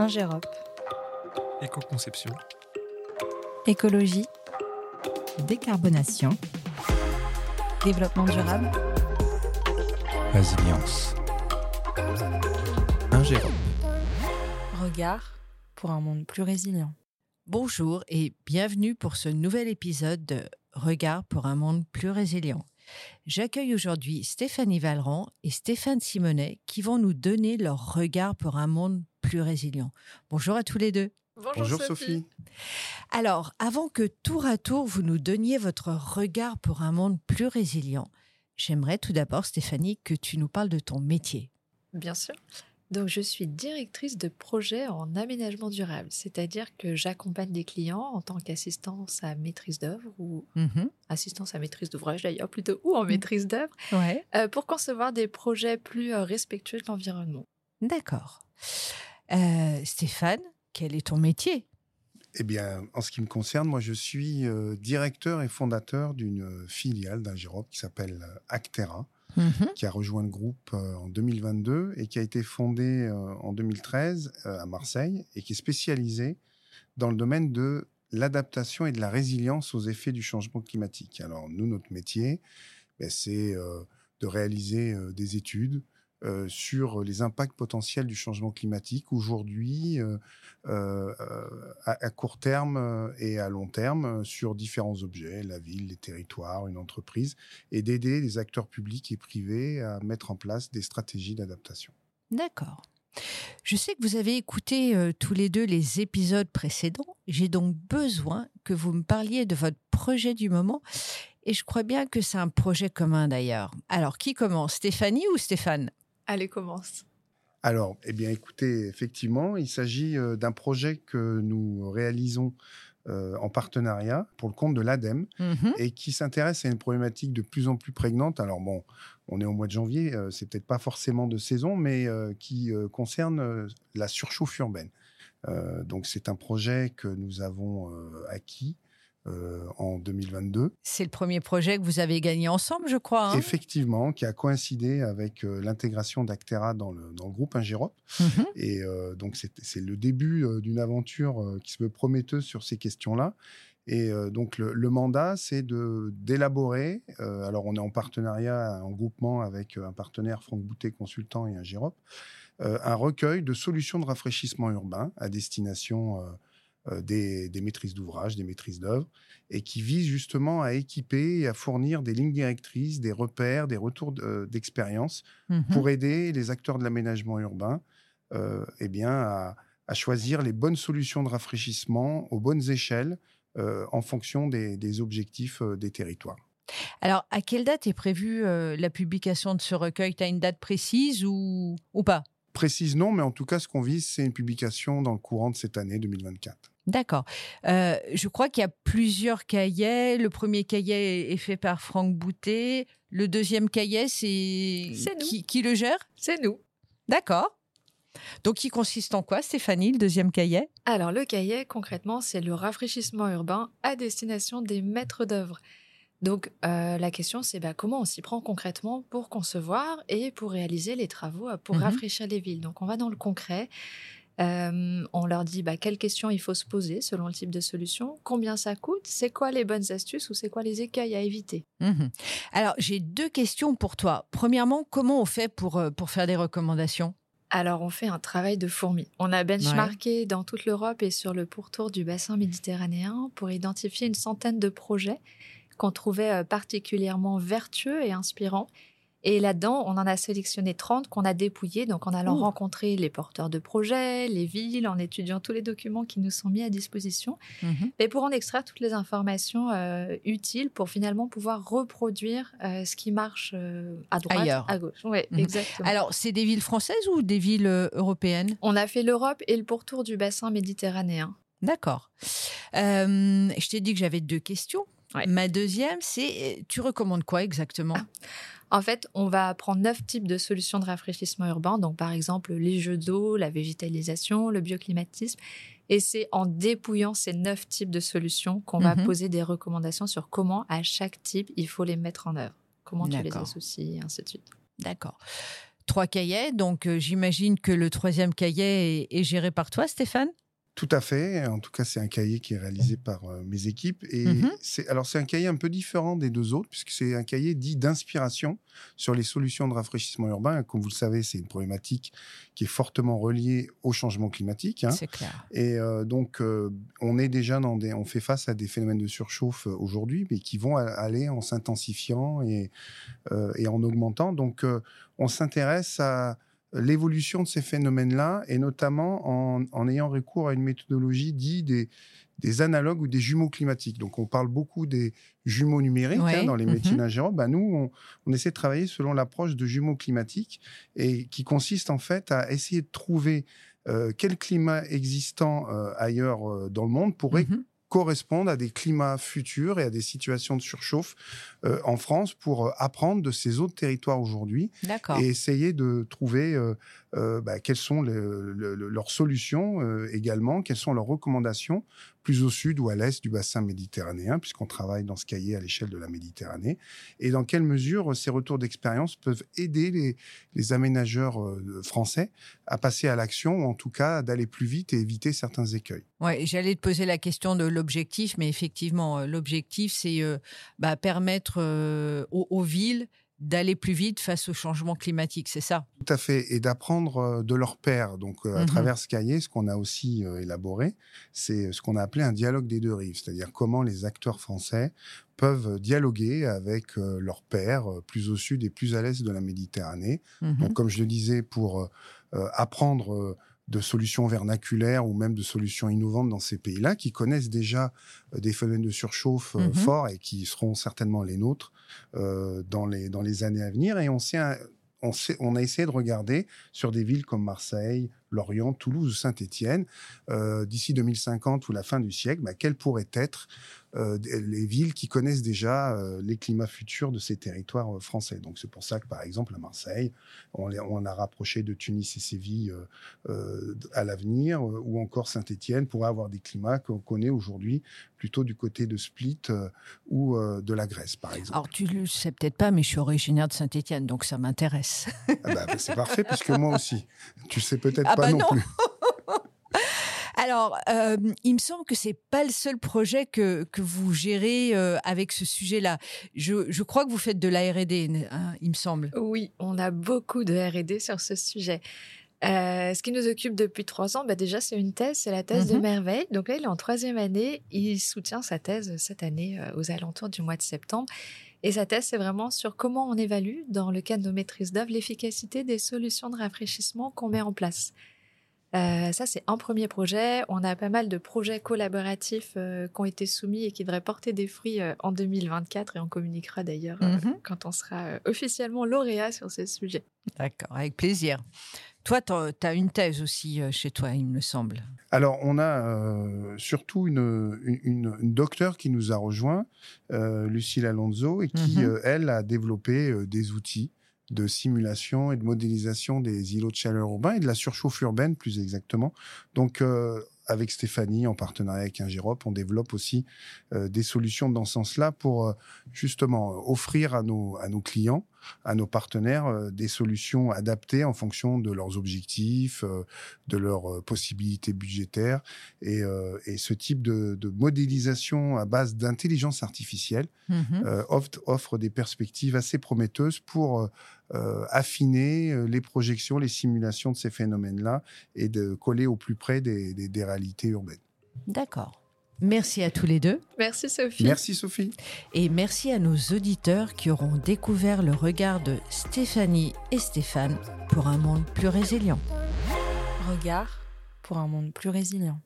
Ingérop. Éco-conception. Écologie. Décarbonation. Développement durable. Résilience. Ingérop. Regard pour un monde plus résilient. Bonjour et bienvenue pour ce nouvel épisode de Regard pour un monde plus résilient. J'accueille aujourd'hui Stéphanie Valran et Stéphane Simonet qui vont nous donner leur regard pour un monde plus résilient. Bonjour à tous les deux. Bonjour, Sophie. Alors, avant que tour à tour vous nous donniez votre regard pour un monde plus résilient, j'aimerais tout d'abord, Stéphanie, que tu nous parles de ton métier. Bien sûr. Donc, je suis directrice de projet en aménagement durable, c'est-à-dire que j'accompagne des clients en tant qu'assistance à maîtrise d'œuvre ou Mhm. assistance à maîtrise d'ouvrage d'ailleurs plutôt, ou en maîtrise d'œuvre, Ouais. euh, pour concevoir des projets plus euh, respectueux de l'environnement. D'accord. Euh, Stéphane, quel est ton métier? Eh bien, en ce qui me concerne, moi, je suis euh, directeur et fondateur d'une euh, filiale d'Ingérop qui s'appelle Actera, Mhm. qui a rejoint le groupe euh, en 2022 et qui a été fondée en 2013 euh, à Marseille et qui est spécialisée dans le domaine de l'adaptation et de la résilience aux effets du changement climatique. Alors, nous, notre métier, ben, c'est de réaliser des études euh, sur les impacts potentiels du changement climatique aujourd'hui, euh, euh, à, court terme et à long terme, sur différents objets, la ville, les territoires, une entreprise, et d'aider les acteurs publics et privés à mettre en place des stratégies d'adaptation. D'accord. Je sais que vous avez écouté tous les deux les épisodes précédents. J'ai donc besoin que vous me parliez de votre projet du moment. Et je crois bien que c'est un projet commun d'ailleurs. Alors, qui commence? Stéphanie ou Stéphane? Allez, commence. Alors, eh bien, écoutez, effectivement, il s'agit euh, d'un projet que nous réalisons euh, en partenariat pour le compte de l'ADEME Mhm. et qui s'intéresse à une problématique de plus en plus prégnante. Alors bon, on est au mois de janvier, euh, c'est peut-être pas forcément de saison, mais euh, qui euh, concerne euh, la surchauffe urbaine. Euh, donc c'est un projet que nous avons euh, acquis euh, en 2022, C'est le premier projet que vous avez gagné ensemble, je crois. hein? Effectivement, qui a coïncidé avec euh, l'intégration d'Actera dans le, dans le groupe Ingérop. Mhm. Et euh, donc, c'est le début d'une aventure qui se veut prometteuse sur ces questions-là. Et donc, le, le mandat, c'est d'élaborer. alors, on est en partenariat, en groupement avec un partenaire, Franck Boutet Consultant et euh, un recueil de solutions de rafraîchissement urbain à destination des, des maîtrises d'ouvrage, des maîtrises d'œuvre, et qui vise justement à équiper et à fournir des lignes directrices, des repères, des retours euh, d'expérience Mhm. pour aider les acteurs de l'aménagement urbain euh, eh bien, à, à choisir les bonnes solutions de rafraîchissement aux bonnes échelles euh, en fonction des, des objectifs euh, des territoires. Alors, à quelle date est prévue euh, la publication de ce recueil? Tu as une date précise ou, ou pas? Précise non, mais en tout cas, ce qu'on vise, c'est une publication dans le courant de cette année 2024. D'accord. Euh, je crois qu'il y a plusieurs cahiers. Le premier cahier est fait par Franck Boutet. Le deuxième cahier, c'est C'est nous. qui, qui le gère? C'est nous. D'accord. Donc, il consiste en quoi, Stéphanie, le deuxième cahier? Alors, le cahier, concrètement, c'est le rafraîchissement urbain à destination des maîtres d'œuvre. Donc, euh, la question, c'est bah, comment on s'y prend concrètement pour concevoir et pour réaliser les travaux euh, pour Mhm. rafraîchir les villes? Donc, on va dans le concret. Euh, on leur dit bah, quelles questions il faut se poser selon le type de solution, combien ça coûte, c'est quoi les bonnes astuces ou c'est quoi les écueils à éviter? Mhm. Alors, j'ai deux questions pour toi. Premièrement, comment on fait pour, pour faire des recommandations? Alors, on fait un travail de fourmi. On a benchmarké dans toute l'Europe et sur le pourtour du bassin méditerranéen pour identifier une centaine de projets qu'on trouvait euh, particulièrement vertueux et inspirants. Et là-dedans, on en a sélectionné 30 qu'on a dépouillés, donc en allant Ouh. rencontrer les porteurs de projets, les villes, en étudiant tous les documents qui nous sont mis à disposition, Mhm. et pour en extraire toutes les informations euh, utiles pour finalement pouvoir reproduire euh, ce qui marche euh, à droite, Ailleurs. à gauche. Oui, Mhm. exactement. Alors, c'est des villes françaises ou des villes européennes? On a fait l'Europe et le pourtour du bassin méditerranéen. D'accord. Je t'ai dit que j'avais deux questions. Ouais. Ma deuxième, c'est euh, tu recommandes quoi exactement? En fait, on va prendre neuf types de solutions de rafraîchissement urbain, donc par exemple les jeux d'eau, la végétalisation, le bioclimatisme. Et c'est en dépouillant ces neuf types de solutions qu'on va Mhm. poser des recommandations sur comment, à chaque type, il faut les mettre en œuvre, comment tu les associes, et ainsi de suite. D'accord. trois cahiers, donc j'imagine que le troisième cahier est géré par toi, Stéphane? Tout à fait. En tout cas, c'est un cahier qui est réalisé par euh, mes équipes. Et c'est alors c'est un cahier un peu différent des deux autres puisque c'est un cahier dit d'inspiration sur les solutions de rafraîchissement urbain. Comme vous le savez, c'est une problématique qui est fortement reliée au changement climatique. Hein. C'est clair. Et euh, donc, euh, on est déjà dans des, on fait face à des phénomènes de surchauffe aujourd'hui, mais qui vont aller en s'intensifiant et et en augmentant. Donc, on s'intéresse à l'évolution de ces phénomènes-là, et notamment en, ayant recours à une méthodologie dite des, des analogues ou des jumeaux climatiques. Donc, on parle beaucoup des jumeaux numériques hein, dans les métiers d'ingénieur. Ben, nous, on, essaie de travailler selon l'approche de jumeaux climatiques et qui consiste en fait à essayer de trouver euh, quel climat existant euh, ailleurs euh, dans le monde pourrait mhm correspondent à des climats futurs et à des situations de surchauffe euh, en France pour euh, apprendre de ces autres territoires aujourd'hui et essayer de trouver euh, bah, quelles sont leurs solutions également, quelles sont leurs recommandations plus au sud ou à l'est du bassin méditerranéen, puisqu'on travaille dans ce cahier à l'échelle de la Méditerranée, et dans quelle mesure ces retours d'expérience peuvent aider les, aménageurs français à passer à l'action, ou en tout cas d'aller plus vite et éviter certains écueils? Ouais, j'allais te poser la question de l'objectif, mais effectivement, l'objectif, c'est bah, permettre aux, villes d'aller plus vite face au changement climatique, c'est ça? Tout à fait, et d'apprendre euh, de leurs pairs. Donc, euh, à mmh travers ce cahier, ce qu'on a aussi euh, élaboré, c'est ce qu'on a appelé un dialogue des deux rives, c'est-à-dire comment les acteurs français peuvent dialoguer avec leurs pairs plus au sud et plus à l'est de la Méditerranée. Mmh Donc, comme je le disais, pour apprendre de solutions vernaculaires ou même de solutions innovantes dans ces pays-là, qui connaissent déjà euh, des phénomènes de surchauffe euh, mhm. forts et qui seront certainement les nôtres euh, dans, les, dans les années à venir. Et on, on, on a essayé de regarder sur des villes comme Marseille, Lorient, Toulouse ou Saint-Étienne, d'ici 2050 ou la fin du siècle, bah, quelles pourraient être euh, les villes qui connaissent déjà euh, les climats futurs de ces territoires euh, français? Donc c'est pour ça que par exemple à Marseille, on, on a rapproché de Tunis et Séville à l'avenir, ou encore Saint-Étienne pourrait avoir des climats qu'on connaît aujourd'hui plutôt du côté de Split ou de la Grèce par exemple. Alors tu le sais peut-être pas, mais je suis originaire de Saint-Étienne, donc ça m'intéresse. Ah bah, bah, c'est parfait puisque moi aussi. Tu sais peut-être ah pas bah non, plus. Alors, euh, il me semble que c'est pas le seul projet que, que vous gérez euh, avec ce sujet-là. Je, je, crois que vous faites de la R&D, hein, il me semble. Oui, on a beaucoup de R&D sur ce sujet. Euh, ce qui nous occupe depuis trois ans, bah déjà, c'est une thèse, c'est la thèse de mhm. Merveille. Donc là, il est en troisième année. Il soutient sa thèse cette année aux alentours du mois de septembre. Et sa thèse, c'est vraiment sur comment on évalue, dans le cadre de nos maîtrises d'œuvre, l'efficacité des solutions de rafraîchissement qu'on met en place. Euh, ça, c'est un premier projet. On a pas mal de projets collaboratifs euh, qui ont été soumis et qui devraient porter des fruits euh, en 2024 et on communiquera d'ailleurs mhm. quand on sera officiellement lauréat sur ce sujet. D'accord, avec plaisir. Toi, tu as une thèse aussi chez toi, il me semble. Alors, on a surtout une, une, docteure qui nous a rejoint, Lucille Alonso, et qui, mhm. elle, a développé des outils de simulation et de modélisation des îlots de chaleur urbains et de la surchauffe urbaine plus exactement. Donc euh, avec Stéphanie, en partenariat avec Ingérop, on développe aussi euh, des solutions dans ce sens-là pour euh, justement offrir à nos, à nos clients, à nos partenaires, euh, des solutions adaptées en fonction de leurs objectifs, de leurs possibilités budgétaires. Et, et ce type de, de, modélisation à base d'intelligence artificielle mm-hmm. offre, offre, des perspectives assez prometteuses pour affiner les projections, les simulations de ces phénomènes-là et de coller au plus près des, des, des urbaine. D'accord. Merci à tous les deux. Merci Sophie. Merci Sophie. Et merci à nos auditeurs qui auront découvert le regard de Stéphanie et Stéphane pour un monde plus résilient. Regard pour un monde plus résilient.